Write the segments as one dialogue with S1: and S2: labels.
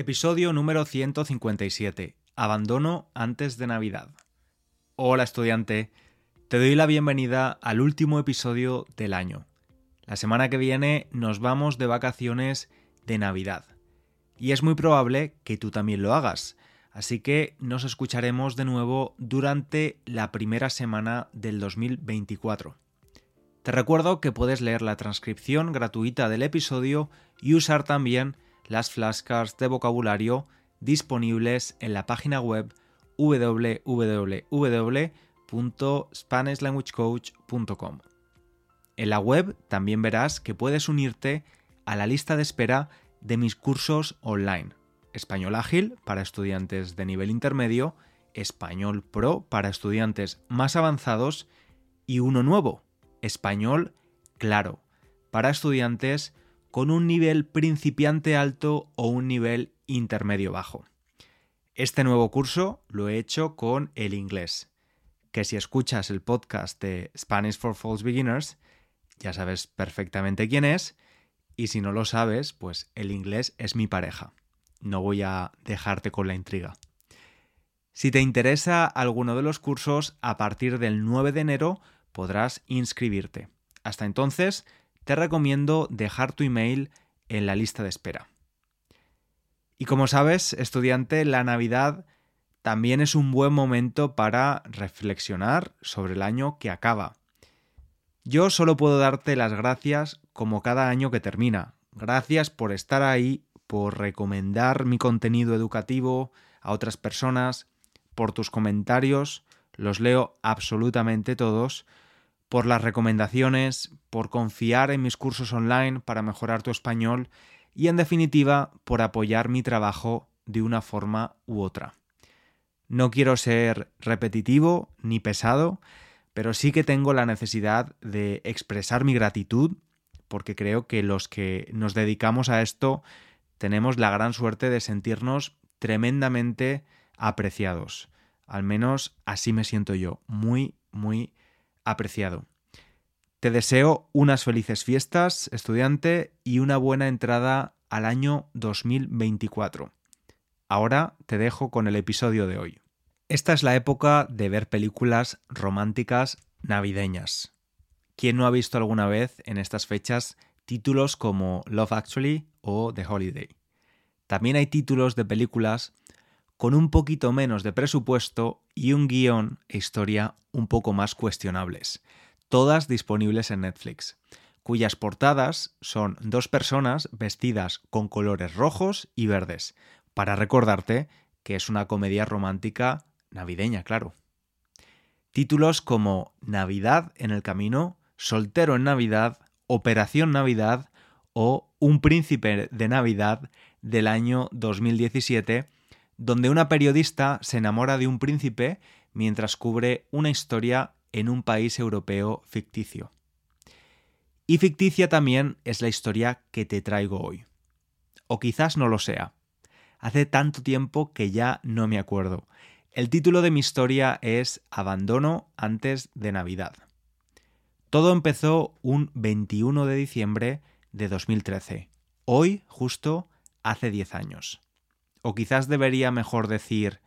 S1: Episodio número 157. Abandono antes de Navidad. Hola estudiante, te doy la bienvenida al último episodio del año. La semana que viene nos vamos de vacaciones de Navidad. Y es muy probable que tú también lo hagas. Así que nos escucharemos de nuevo durante la primera semana del 2024. Te recuerdo que puedes leer la transcripción gratuita del episodio y usar también las flashcards de vocabulario disponibles en la página web www.spanishlanguagecoach.com. En la web también verás que puedes unirte a la lista de espera de mis cursos online. Español ágil para estudiantes de nivel intermedio, Español Pro para estudiantes más avanzados y uno nuevo, Español Claro, para estudiantes con un nivel principiante alto o un nivel intermedio bajo. Este nuevo curso lo he hecho con el inglés, que si escuchas el podcast de Spanish for False Beginners, ya sabes perfectamente quién es, y si no lo sabes, pues el inglés es mi pareja. No voy a dejarte con la intriga. Si te interesa alguno de los cursos, a partir del 9 de enero podrás inscribirte. Hasta entonces, te recomiendo dejar tu email en la lista de espera. Y como sabes, estudiante, la Navidad también es un buen momento para reflexionar sobre el año que acaba. Yo solo puedo darte las gracias como cada año que termina. Gracias por estar ahí, por recomendar mi contenido educativo a otras personas, por tus comentarios, los leo absolutamente todos, por las recomendaciones, por confiar en mis cursos online para mejorar tu español y en definitiva por apoyar mi trabajo de una forma u otra. No quiero ser repetitivo ni pesado, pero sí que tengo la necesidad de expresar mi gratitud porque creo que los que nos dedicamos a esto tenemos la gran suerte de sentirnos tremendamente apreciados. Al menos así me siento yo, muy, muy apreciado. Te deseo unas felices fiestas, estudiante, y una buena entrada al año 2024. Ahora te dejo con el episodio de hoy. Esta es la época de ver películas románticas navideñas. ¿Quién no ha visto alguna vez en estas fechas títulos como Love Actually o The Holiday? También hay títulos de películas con un poquito menos de presupuesto y un guion e historia un poco más cuestionables, todas disponibles en Netflix, cuyas portadas son dos personas vestidas con colores rojos y verdes, para recordarte que es una comedia romántica navideña, claro. Títulos como Navidad en el camino, Soltero en Navidad, Operación Navidad o Un príncipe de Navidad del año 2017 donde una periodista se enamora de un príncipe mientras cubre una historia en un país europeo ficticio. Y ficticia también es la historia que te traigo hoy. O quizás no lo sea. Hace tanto tiempo que ya no me acuerdo. El título de mi historia es Abandono antes de Navidad. Todo empezó un 21 de diciembre de 2013. Hoy, justo, hace 10 años. O quizás debería mejor decir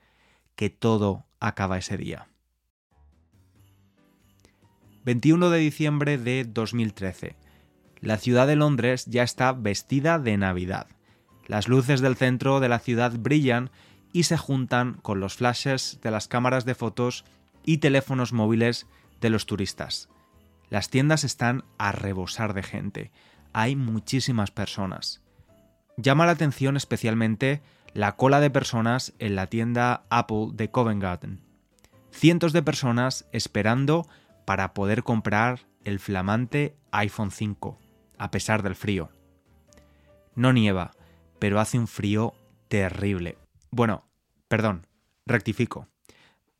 S1: que todo acaba ese día. 21 de diciembre de 2013. La ciudad de Londres ya está vestida de Navidad. Las luces del centro de la ciudad brillan y se juntan con los flashes de las cámaras de fotos y teléfonos móviles de los turistas. Las tiendas están a rebosar de gente. Hay muchísimas personas. Llama la atención especialmente la cola de personas en la tienda Apple de Covent Garden. Cientos de personas esperando para poder comprar el flamante iPhone 5, a pesar del frío. No nieva, pero hace un frío terrible. Bueno, perdón, rectifico.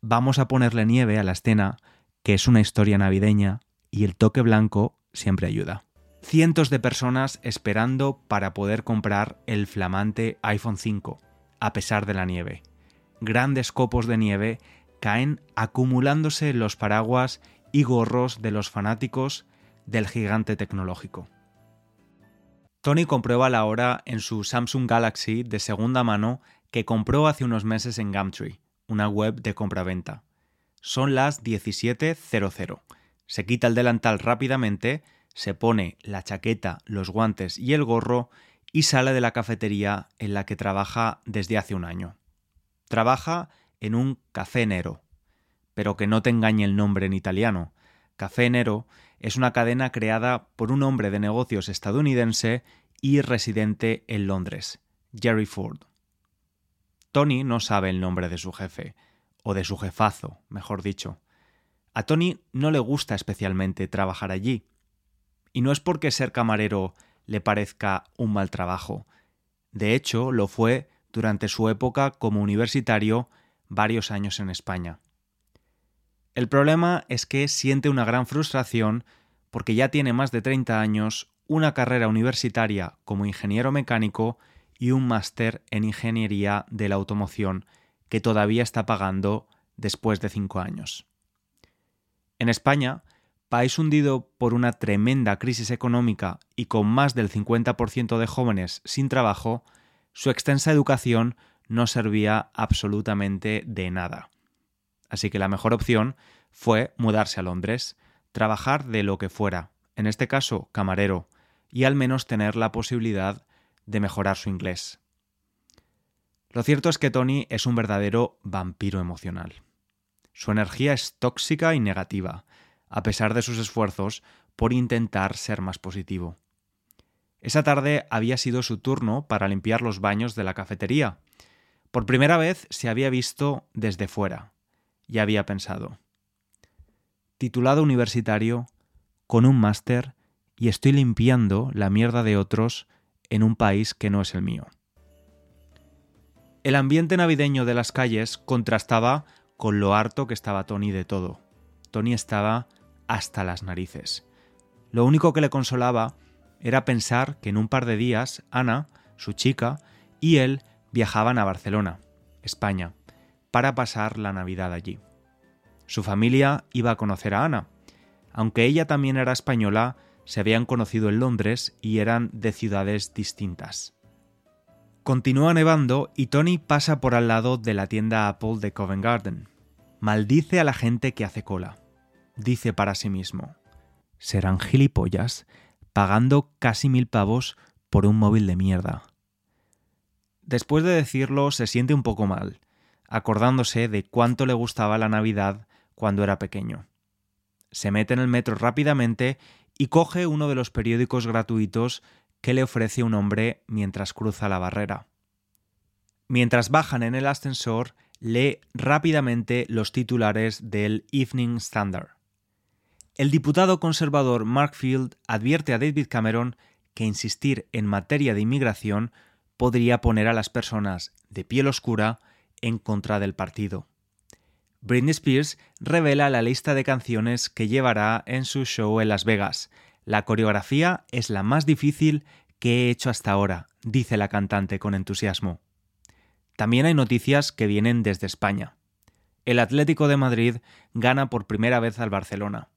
S1: Vamos a ponerle nieve a la escena, que es una historia navideña, y el toque blanco siempre ayuda. Cientos de personas esperando para poder comprar el flamante iPhone 5, a pesar de la nieve. Grandes copos de nieve caen acumulándose en los paraguas y gorros de los fanáticos del gigante tecnológico. Tony comprueba la hora en su Samsung Galaxy de segunda mano que compró hace unos meses en Gumtree, una web de compraventa. Son las 17.00. Se quita el delantal rápidamente, se pone la chaqueta, los guantes y el gorro y sale de la cafetería en la que trabaja desde hace un año. Trabaja en un Café Nero, pero que no te engañe el nombre en italiano. Café Nero es una cadena creada por un hombre de negocios estadounidense y residente en Londres, Jerry Ford. Tony no sabe el nombre de su jefe, o de su jefazo, mejor dicho. A Tony no le gusta especialmente trabajar allí. Y no es porque ser camarero le parezca un mal trabajo. De hecho, lo fue durante su época como universitario varios años en España. El problema es que siente una gran frustración porque ya tiene más de 30 años, una carrera universitaria como ingeniero mecánico y un máster en ingeniería de la automoción que todavía está pagando después de 5 años. En España, país hundido por una tremenda crisis económica y con más del 50% de jóvenes sin trabajo, su extensa educación no servía absolutamente de nada. Así que la mejor opción fue mudarse a Londres, trabajar de lo que fuera, en este caso camarero, y al menos tener la posibilidad de mejorar su inglés. Lo cierto es que Tony es un verdadero vampiro emocional. Su energía es tóxica y negativa, a pesar de sus esfuerzos por intentar ser más positivo. Esa tarde había sido su turno para limpiar los baños de la cafetería. Por primera vez se había visto desde fuera, y había pensado, titulado universitario, con un máster y estoy limpiando la mierda de otros en un país que no es el mío. El ambiente navideño de las calles contrastaba con lo harto que estaba Tony de todo. Tony estaba hasta las narices. Lo único que le consolaba era pensar que en un par de días Ana, su chica, y él viajaban a Barcelona, España, para pasar la Navidad allí. Su familia iba a conocer a Ana. Aunque ella también era española, se habían conocido en Londres y eran de ciudades distintas. Continúa nevando y Tony pasa por al lado de la tienda Apple de Covent Garden. Maldice a la gente que hace cola. Dice para sí mismo, serán gilipollas pagando casi mil pavos por un móvil de mierda. Después de decirlo se siente un poco mal, acordándose de cuánto le gustaba la Navidad cuando era pequeño. Se mete en el metro rápidamente y coge uno de los periódicos gratuitos que le ofrece un hombre mientras cruza la barrera. Mientras bajan en el ascensor, lee rápidamente los titulares del Evening Standard. El diputado conservador Mark Field advierte a David Cameron que insistir en materia de inmigración podría poner a las personas de piel oscura en contra del partido. Britney Spears revela la lista de canciones que llevará en su show en Las Vegas. La coreografía es la más difícil que he hecho hasta ahora, dice la cantante con entusiasmo. También hay noticias que vienen desde España. El Atlético de Madrid gana por primera vez al Barcelona.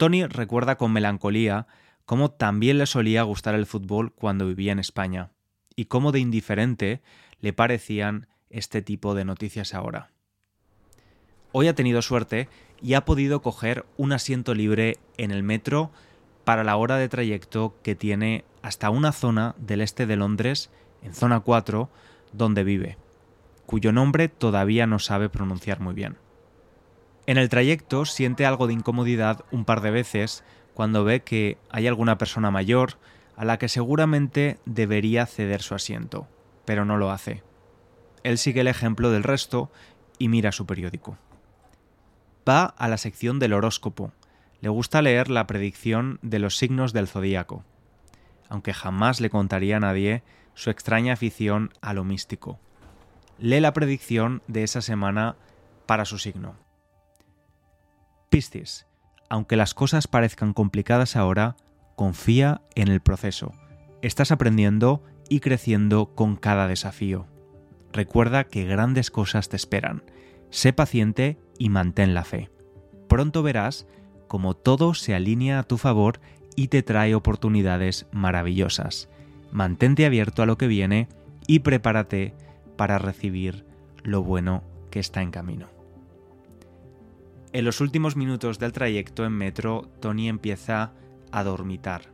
S1: Tony recuerda con melancolía cómo también le solía gustar el fútbol cuando vivía en España, y cómo de indiferente le parecían este tipo de noticias ahora. Hoy ha tenido suerte y ha podido coger un asiento libre en el metro para la hora de trayecto que tiene hasta una zona del este de Londres, en zona 4, donde vive, cuyo nombre todavía no sabe pronunciar muy bien. En el trayecto siente algo de incomodidad un par de veces cuando ve que hay alguna persona mayor a la que seguramente debería ceder su asiento, pero no lo hace. Él sigue el ejemplo del resto y mira su periódico va a la sección del horóscopo. Le gusta leer la predicción de los signos del zodíaco, aunque jamás le contaría a nadie su extraña afición a lo místico. Lee la predicción de esa semana para su signo. Piscis, aunque las cosas parezcan complicadas ahora, confía en el proceso. Estás aprendiendo y creciendo con cada desafío. Recuerda que grandes cosas te esperan. Sé paciente y mantén la fe. Pronto verás cómo todo se alinea a tu favor y te trae oportunidades maravillosas. Mantente abierto a lo que viene y prepárate para recibir lo bueno que está en camino. En los últimos minutos del trayecto en metro, Tony empieza a dormitar.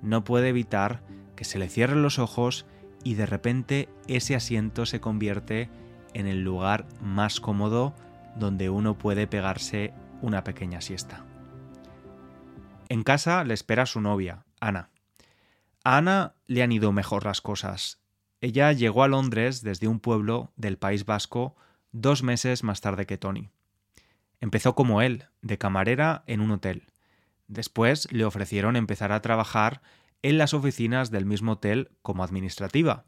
S1: No puede evitar que se le cierren los ojos y de repente ese asiento se convierte en el lugar más cómodo donde uno puede pegarse una pequeña siesta. En casa le espera su novia, Ana. A Ana le han ido mejor las cosas. Ella llegó a Londres desde un pueblo del País Vasco dos meses más tarde que Tony. Empezó como él, de camarera en un hotel. Después le ofrecieron empezar a trabajar en las oficinas del mismo hotel como administrativa.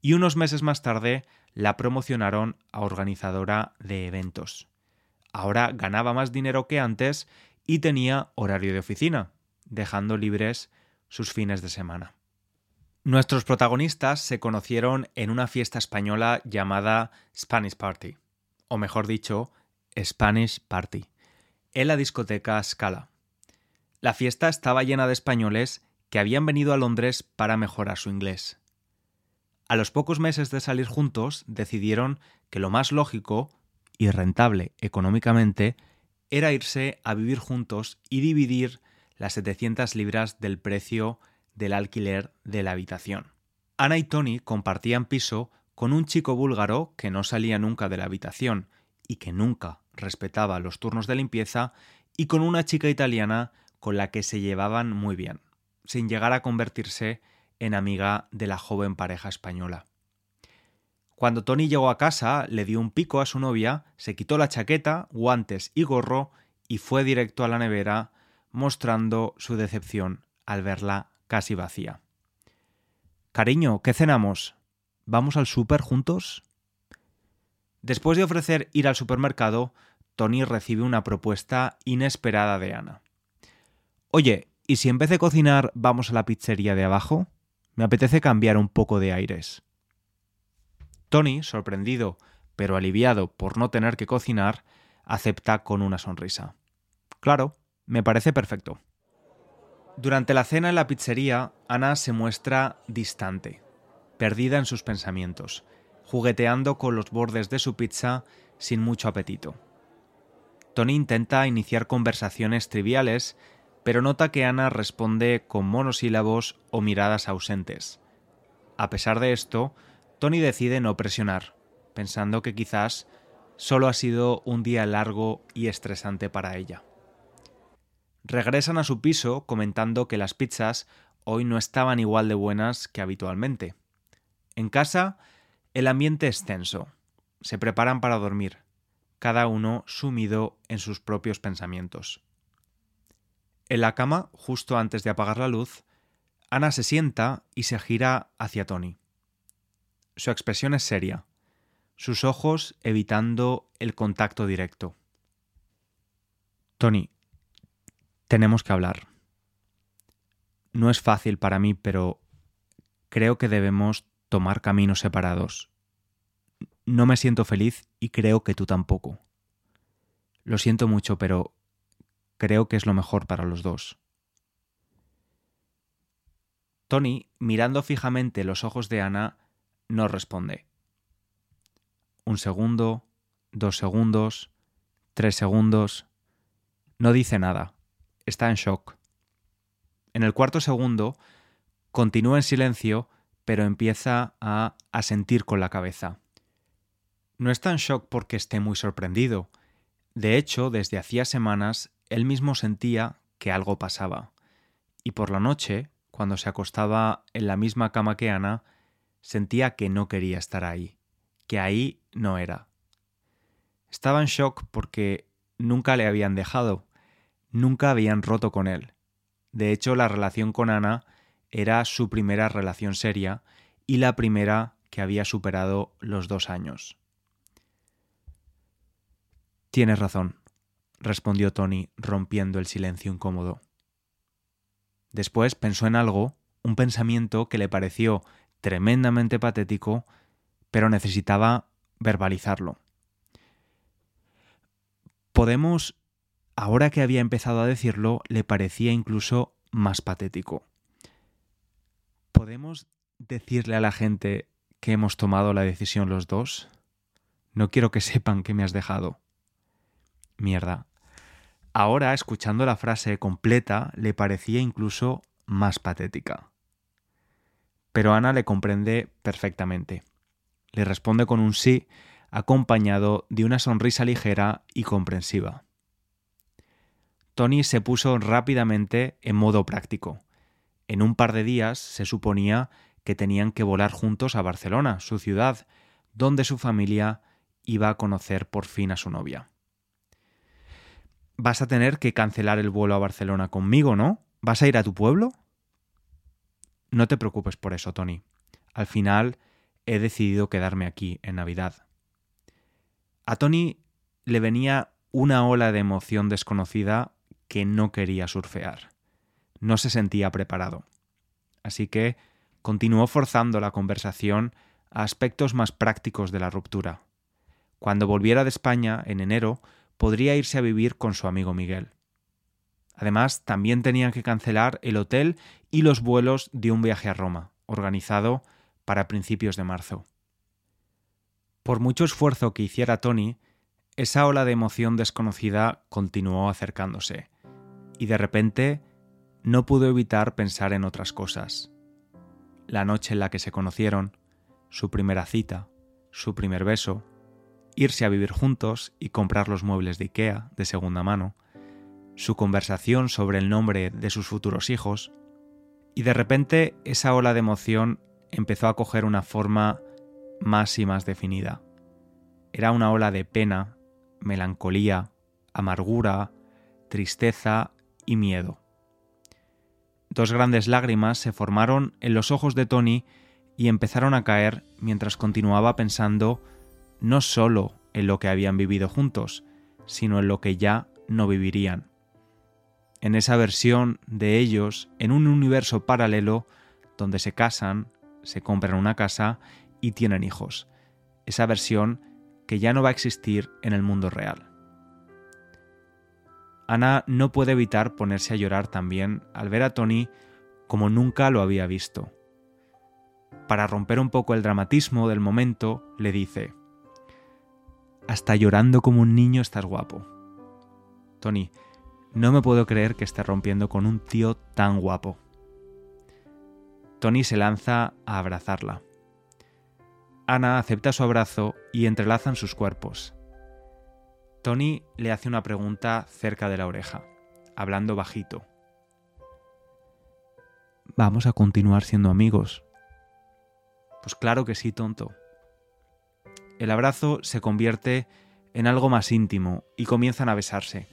S1: Y unos meses más tarde la promocionaron a organizadora de eventos. Ahora ganaba más dinero que antes y tenía horario de oficina, dejando libres sus fines de semana. Nuestros protagonistas se conocieron en una fiesta española llamada Spanish Party, o mejor dicho, Spanish Party, en la discoteca Scala. La fiesta estaba llena de españoles que habían venido a Londres para mejorar su inglés. A los pocos meses de salir juntos decidieron que lo más lógico y rentable económicamente era irse a vivir juntos y dividir las 700 libras del precio del alquiler de la habitación. Ana y Tony compartían piso con un chico búlgaro que no salía nunca de la habitación y que nunca respetaba los turnos de limpieza y con una chica italiana con la que se llevaban muy bien, sin llegar a convertirse en amiga de la joven pareja española. Cuando Tony llegó a casa, le dio un pico a su novia, se quitó la chaqueta, guantes y gorro y fue directo a la nevera, mostrando su decepción al verla casi vacía. Cariño, ¿qué cenamos? ¿Vamos al súper juntos? Después de ofrecer ir al supermercado, Tony recibe una propuesta inesperada de Ana. Oye, ¿y si en vez de cocinar vamos a la pizzería de abajo? Me apetece cambiar un poco de aires. Tony, sorprendido, pero aliviado por no tener que cocinar, acepta con una sonrisa. Claro, me parece perfecto. Durante la cena en la pizzería, Ana se muestra distante, perdida en sus pensamientos, jugueteando con los bordes de su pizza sin mucho apetito. Tony intenta iniciar conversaciones triviales, pero nota que Ana responde con monosílabos o miradas ausentes. A pesar de esto, Tony decide no presionar, pensando que quizás solo ha sido un día largo y estresante para ella. Regresan a su piso comentando que las pizzas hoy no estaban igual de buenas que habitualmente. En casa, el ambiente es tenso. Se preparan para dormir, cada uno sumido en sus propios pensamientos. En la cama, justo antes de apagar la luz, Ana se sienta y se gira hacia Tony. Su expresión es seria, sus ojos evitando el contacto directo. Tony, tenemos que hablar. No es fácil para mí, pero creo que debemos tomar caminos separados. No me siento feliz y creo que tú tampoco. Lo siento mucho, pero creo que es lo mejor para los dos. Tony, mirando fijamente los ojos de Ana, no responde. Un segundo, dos segundos, tres segundos. No dice nada. Está en shock. En el cuarto segundo, continúa en silencio, pero empieza a asentir con la cabeza. No está en shock porque esté muy sorprendido. De hecho, desde hacía semanas, él mismo sentía que algo pasaba. Y por la noche, cuando se acostaba en la misma cama que Ana, Sentía que no quería estar ahí, que ahí no era. Estaba en shock porque nunca le habían dejado, nunca habían roto con él. De hecho, la relación con Ana era su primera relación seria y la primera que había superado los dos años. Tienes razón, respondió Tony, rompiendo el silencio incómodo. Después pensó en algo, un pensamiento que le pareció tremendamente patético, pero necesitaba verbalizarlo. Podemos, ahora que había empezado a decirlo, le parecía incluso más patético. ¿Podemos decirle a la gente que hemos tomado la decisión los dos? No quiero que sepan que me has dejado. Mierda. Ahora, escuchando la frase completa, le parecía incluso más patética. Pero Ana le comprende perfectamente. Le responde con un sí, acompañado de una sonrisa ligera y comprensiva. Tony se puso rápidamente en modo práctico. En un par de días se suponía que tenían que volar juntos a Barcelona, su ciudad, donde su familia iba a conocer por fin a su novia. Vas a tener que cancelar el vuelo a Barcelona conmigo, ¿no? ¿Vas a ir a tu pueblo? No te preocupes por eso, Tony. Al final he decidido quedarme aquí en Navidad. A Tony le venía una ola de emoción desconocida que no quería surfear. No se sentía preparado. Así que continuó forzando la conversación a aspectos más prácticos de la ruptura. Cuando volviera de España, en enero, podría irse a vivir con su amigo Miguel. Además, también tenían que cancelar el hotel y los vuelos de un viaje a Roma, organizado para principios de marzo. Por mucho esfuerzo que hiciera Tony, esa ola de emoción desconocida continuó acercándose, y de repente no pudo evitar pensar en otras cosas. La noche en la que se conocieron, su primera cita, su primer beso, irse a vivir juntos y comprar los muebles de Ikea de segunda mano, su conversación sobre el nombre de sus futuros hijos, y de repente esa ola de emoción empezó a coger una forma más y más definida. Era una ola de pena, melancolía, amargura, tristeza y miedo. Dos grandes lágrimas se formaron en los ojos de Tony y empezaron a caer mientras continuaba pensando no solo en lo que habían vivido juntos, sino en lo que ya no vivirían en esa versión de ellos en un universo paralelo donde se casan, se compran una casa y tienen hijos. Esa versión que ya no va a existir en el mundo real. Ana no puede evitar ponerse a llorar también al ver a Tony como nunca lo había visto. Para romper un poco el dramatismo del momento, le dice, Hasta llorando como un niño estás guapo. Tony, no me puedo creer que esté rompiendo con un tío tan guapo. Tony se lanza a abrazarla. Ana acepta su abrazo y entrelazan sus cuerpos. Tony le hace una pregunta cerca de la oreja, hablando bajito. ¿Vamos a continuar siendo amigos? Pues claro que sí, tonto. El abrazo se convierte en algo más íntimo y comienzan a besarse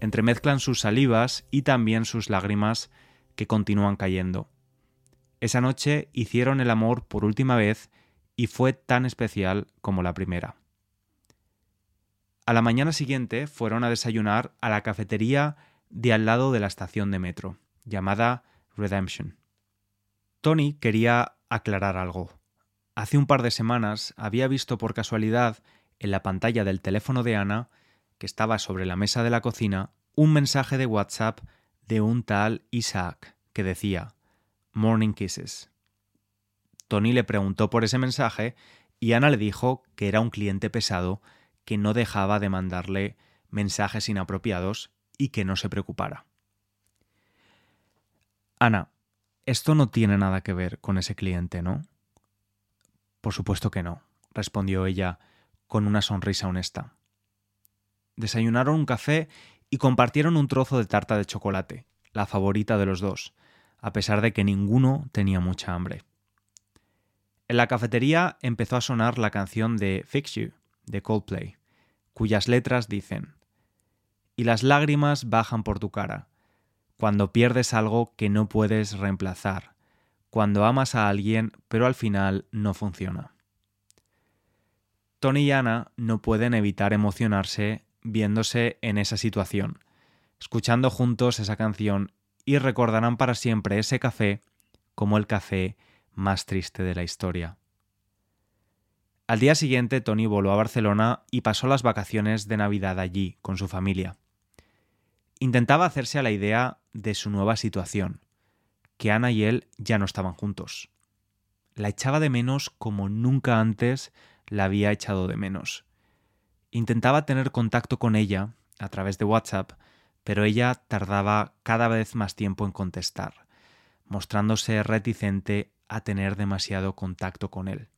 S1: entremezclan sus salivas y también sus lágrimas que continúan cayendo. Esa noche hicieron el amor por última vez y fue tan especial como la primera. A la mañana siguiente fueron a desayunar a la cafetería de al lado de la estación de metro, llamada Redemption. Tony quería aclarar algo. Hace un par de semanas había visto por casualidad en la pantalla del teléfono de Ana que estaba sobre la mesa de la cocina un mensaje de WhatsApp de un tal Isaac que decía Morning Kisses. Tony le preguntó por ese mensaje y Ana le dijo que era un cliente pesado que no dejaba de mandarle mensajes inapropiados y que no se preocupara. Ana, esto no tiene nada que ver con ese cliente, ¿no? Por supuesto que no, respondió ella con una sonrisa honesta. Desayunaron un café y compartieron un trozo de tarta de chocolate, la favorita de los dos, a pesar de que ninguno tenía mucha hambre. En la cafetería empezó a sonar la canción de Fix You, de Coldplay, cuyas letras dicen Y las lágrimas bajan por tu cara, cuando pierdes algo que no puedes reemplazar, cuando amas a alguien pero al final no funciona. Tony y Ana no pueden evitar emocionarse viéndose en esa situación, escuchando juntos esa canción y recordarán para siempre ese café como el café más triste de la historia. Al día siguiente Tony voló a Barcelona y pasó las vacaciones de Navidad allí con su familia. Intentaba hacerse a la idea de su nueva situación, que Ana y él ya no estaban juntos. La echaba de menos como nunca antes la había echado de menos. Intentaba tener contacto con ella a través de WhatsApp, pero ella tardaba cada vez más tiempo en contestar, mostrándose reticente a tener demasiado contacto con él.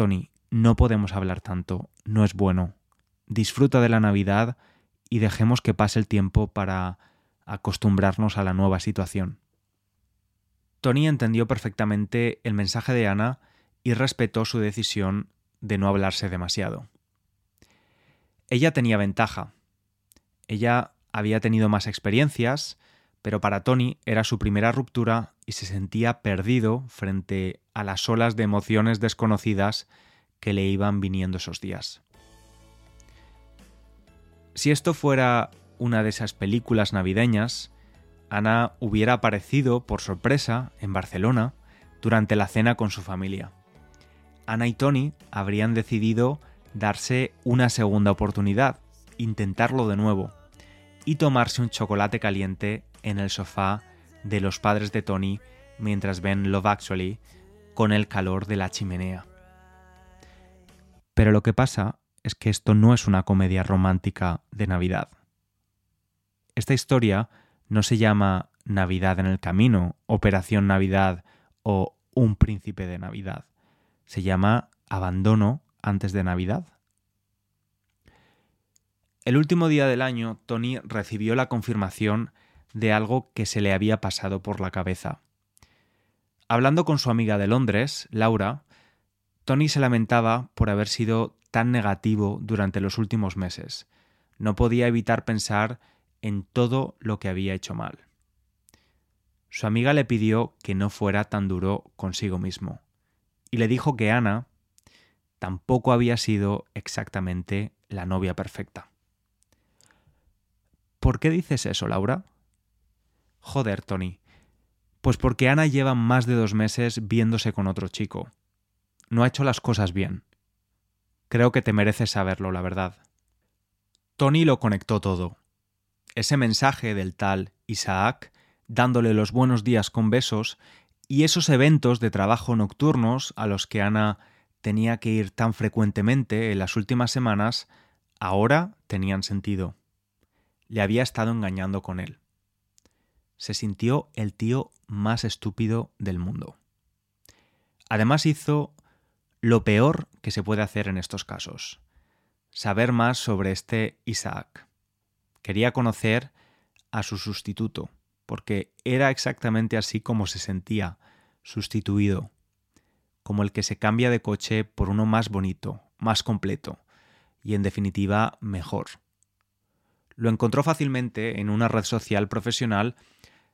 S1: Tony, no podemos hablar tanto, no es bueno. Disfruta de la Navidad y dejemos que pase el tiempo para acostumbrarnos a la nueva situación. Tony entendió perfectamente el mensaje de Ana y respetó su decisión de no hablarse demasiado. Ella tenía ventaja. Ella había tenido más experiencias, pero para Tony era su primera ruptura y se sentía perdido frente a las olas de emociones desconocidas que le iban viniendo esos días. Si esto fuera una de esas películas navideñas, Ana hubiera aparecido por sorpresa en Barcelona durante la cena con su familia. Ana y Tony habrían decidido darse una segunda oportunidad, intentarlo de nuevo y tomarse un chocolate caliente en el sofá de los padres de Tony mientras ven Love Actually con el calor de la chimenea. Pero lo que pasa es que esto no es una comedia romántica de Navidad. Esta historia no se llama Navidad en el Camino, Operación Navidad o Un Príncipe de Navidad. Se llama Abandono antes de Navidad. El último día del año, Tony recibió la confirmación de algo que se le había pasado por la cabeza. Hablando con su amiga de Londres, Laura, Tony se lamentaba por haber sido tan negativo durante los últimos meses. No podía evitar pensar en todo lo que había hecho mal. Su amiga le pidió que no fuera tan duro consigo mismo, y le dijo que Ana tampoco había sido exactamente la novia perfecta. ¿Por qué dices eso, Laura? Joder, Tony. Pues porque Ana lleva más de dos meses viéndose con otro chico. No ha hecho las cosas bien. Creo que te mereces saberlo, la verdad. Tony lo conectó todo. Ese mensaje del tal Isaac, dándole los buenos días con besos, y esos eventos de trabajo nocturnos a los que Ana tenía que ir tan frecuentemente en las últimas semanas, ahora tenían sentido. Le había estado engañando con él se sintió el tío más estúpido del mundo. Además hizo lo peor que se puede hacer en estos casos, saber más sobre este Isaac. Quería conocer a su sustituto, porque era exactamente así como se sentía, sustituido, como el que se cambia de coche por uno más bonito, más completo y en definitiva mejor. Lo encontró fácilmente en una red social profesional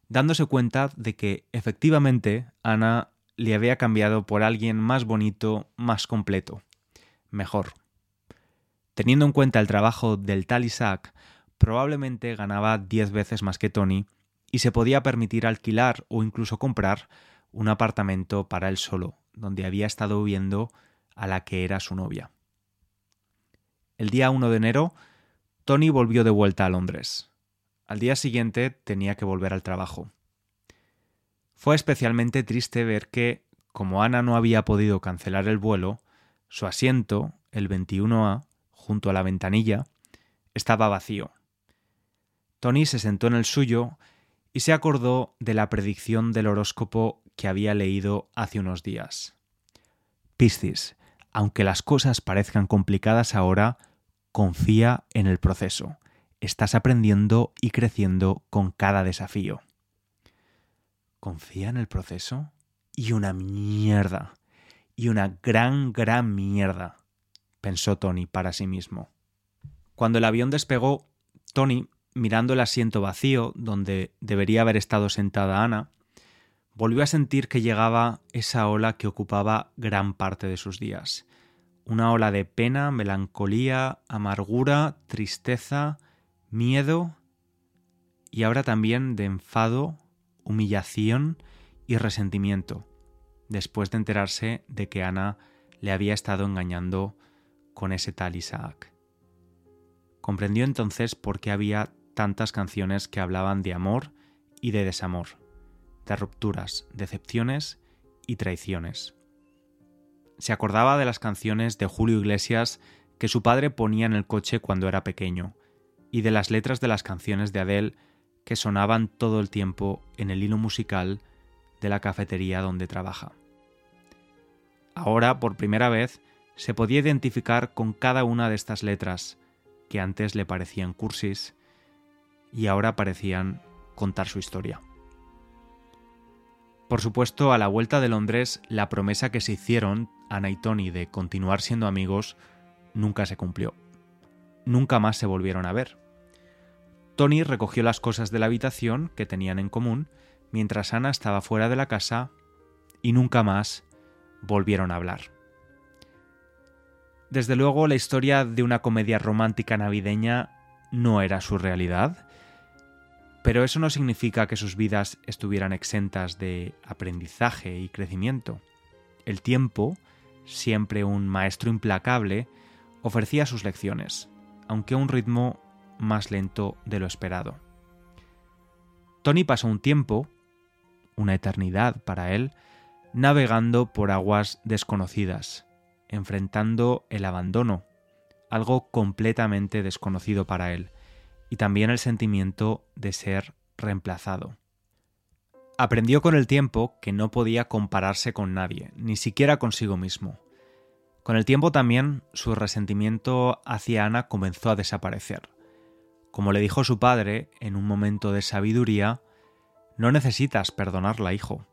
S1: dándose cuenta de que efectivamente Ana le había cambiado por alguien más bonito, más completo, mejor. Teniendo en cuenta el trabajo del tal Isaac, probablemente ganaba diez veces más que Tony y se podía permitir alquilar o incluso comprar un apartamento para él solo, donde había estado viviendo a la que era su novia. El día 1 de enero, Tony volvió de vuelta a Londres. Al día siguiente tenía que volver al trabajo. Fue especialmente triste ver que, como Ana no había podido cancelar el vuelo, su asiento, el 21A, junto a la ventanilla, estaba vacío. Tony se sentó en el suyo y se acordó de la predicción del horóscopo que había leído hace unos días. Piscis, aunque las cosas parezcan complicadas ahora, confía en el proceso estás aprendiendo y creciendo con cada desafío. Confía en el proceso y una mierda, y una gran, gran mierda, pensó Tony para sí mismo. Cuando el avión despegó, Tony, mirando el asiento vacío donde debería haber estado sentada Ana, volvió a sentir que llegaba esa ola que ocupaba gran parte de sus días. Una ola de pena, melancolía, amargura, tristeza, miedo y ahora también de enfado, humillación y resentimiento, después de enterarse de que Ana le había estado engañando con ese tal Isaac. comprendió entonces por qué había tantas canciones que hablaban de amor y de desamor, de rupturas, decepciones y traiciones. Se acordaba de las canciones de Julio Iglesias que su padre ponía en el coche cuando era pequeño, y de las letras de las canciones de Adele que sonaban todo el tiempo en el hilo musical de la cafetería donde trabaja. Ahora, por primera vez, se podía identificar con cada una de estas letras, que antes le parecían cursis y ahora parecían contar su historia. Por supuesto, a la vuelta de Londres, la promesa que se hicieron Ana y Tony de continuar siendo amigos nunca se cumplió. Nunca más se volvieron a ver. Tony recogió las cosas de la habitación que tenían en común mientras Ana estaba fuera de la casa y nunca más volvieron a hablar. Desde luego, la historia de una comedia romántica navideña no era su realidad, pero eso no significa que sus vidas estuvieran exentas de aprendizaje y crecimiento. El tiempo, siempre un maestro implacable, ofrecía sus lecciones, aunque a un ritmo más lento de lo esperado. Tony pasó un tiempo, una eternidad para él, navegando por aguas desconocidas, enfrentando el abandono, algo completamente desconocido para él, y también el sentimiento de ser reemplazado. Aprendió con el tiempo que no podía compararse con nadie, ni siquiera consigo mismo. Con el tiempo también su resentimiento hacia Ana comenzó a desaparecer. Como le dijo su padre en un momento de sabiduría, no necesitas perdonarla, hijo.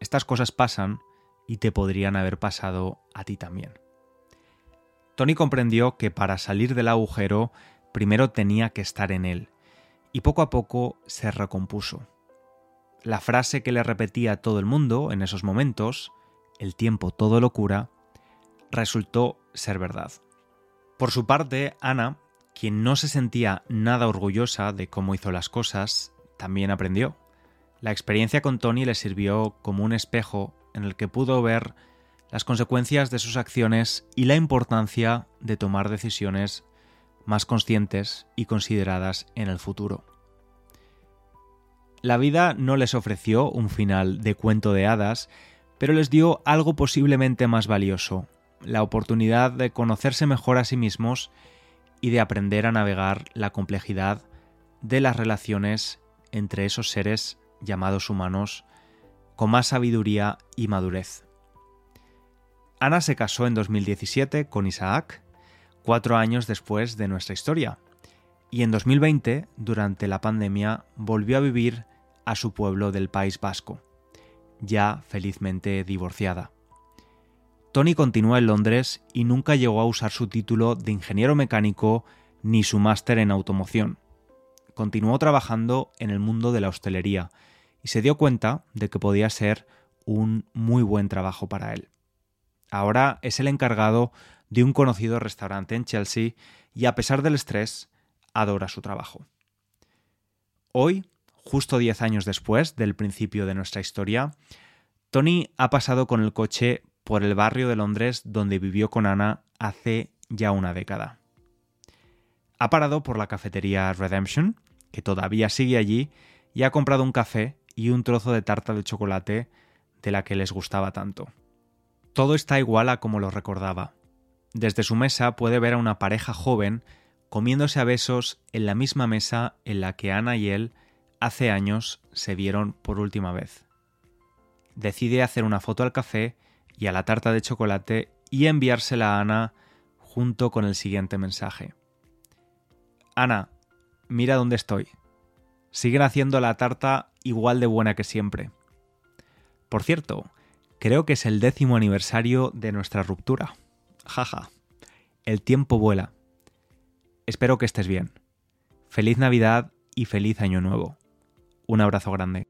S1: Estas cosas pasan y te podrían haber pasado a ti también. Tony comprendió que para salir del agujero primero tenía que estar en él, y poco a poco se recompuso. La frase que le repetía a todo el mundo en esos momentos, el tiempo todo lo cura, resultó ser verdad. Por su parte, Ana, quien no se sentía nada orgullosa de cómo hizo las cosas, también aprendió. La experiencia con Tony le sirvió como un espejo en el que pudo ver las consecuencias de sus acciones y la importancia de tomar decisiones más conscientes y consideradas en el futuro. La vida no les ofreció un final de cuento de hadas, pero les dio algo posiblemente más valioso, la oportunidad de conocerse mejor a sí mismos y de aprender a navegar la complejidad de las relaciones entre esos seres llamados humanos con más sabiduría y madurez. Ana se casó en 2017 con Isaac, cuatro años después de nuestra historia, y en 2020, durante la pandemia, volvió a vivir a su pueblo del País Vasco, ya felizmente divorciada. Tony continúa en Londres y nunca llegó a usar su título de ingeniero mecánico ni su máster en automoción. Continuó trabajando en el mundo de la hostelería y se dio cuenta de que podía ser un muy buen trabajo para él. Ahora es el encargado de un conocido restaurante en Chelsea y a pesar del estrés, adora su trabajo. Hoy, justo 10 años después del principio de nuestra historia, Tony ha pasado con el coche por el barrio de Londres donde vivió con Ana hace ya una década. Ha parado por la cafetería Redemption, que todavía sigue allí, y ha comprado un café y un trozo de tarta de chocolate de la que les gustaba tanto. Todo está igual a como lo recordaba. Desde su mesa puede ver a una pareja joven comiéndose a besos en la misma mesa en la que Ana y él hace años se vieron por última vez. Decide hacer una foto al café y a la tarta de chocolate y enviársela a Ana junto con el siguiente mensaje. Ana, mira dónde estoy. Siguen haciendo la tarta igual de buena que siempre. Por cierto, creo que es el décimo aniversario de nuestra ruptura. Jaja. El tiempo vuela. Espero que estés bien. Feliz Navidad y feliz Año Nuevo. Un abrazo grande.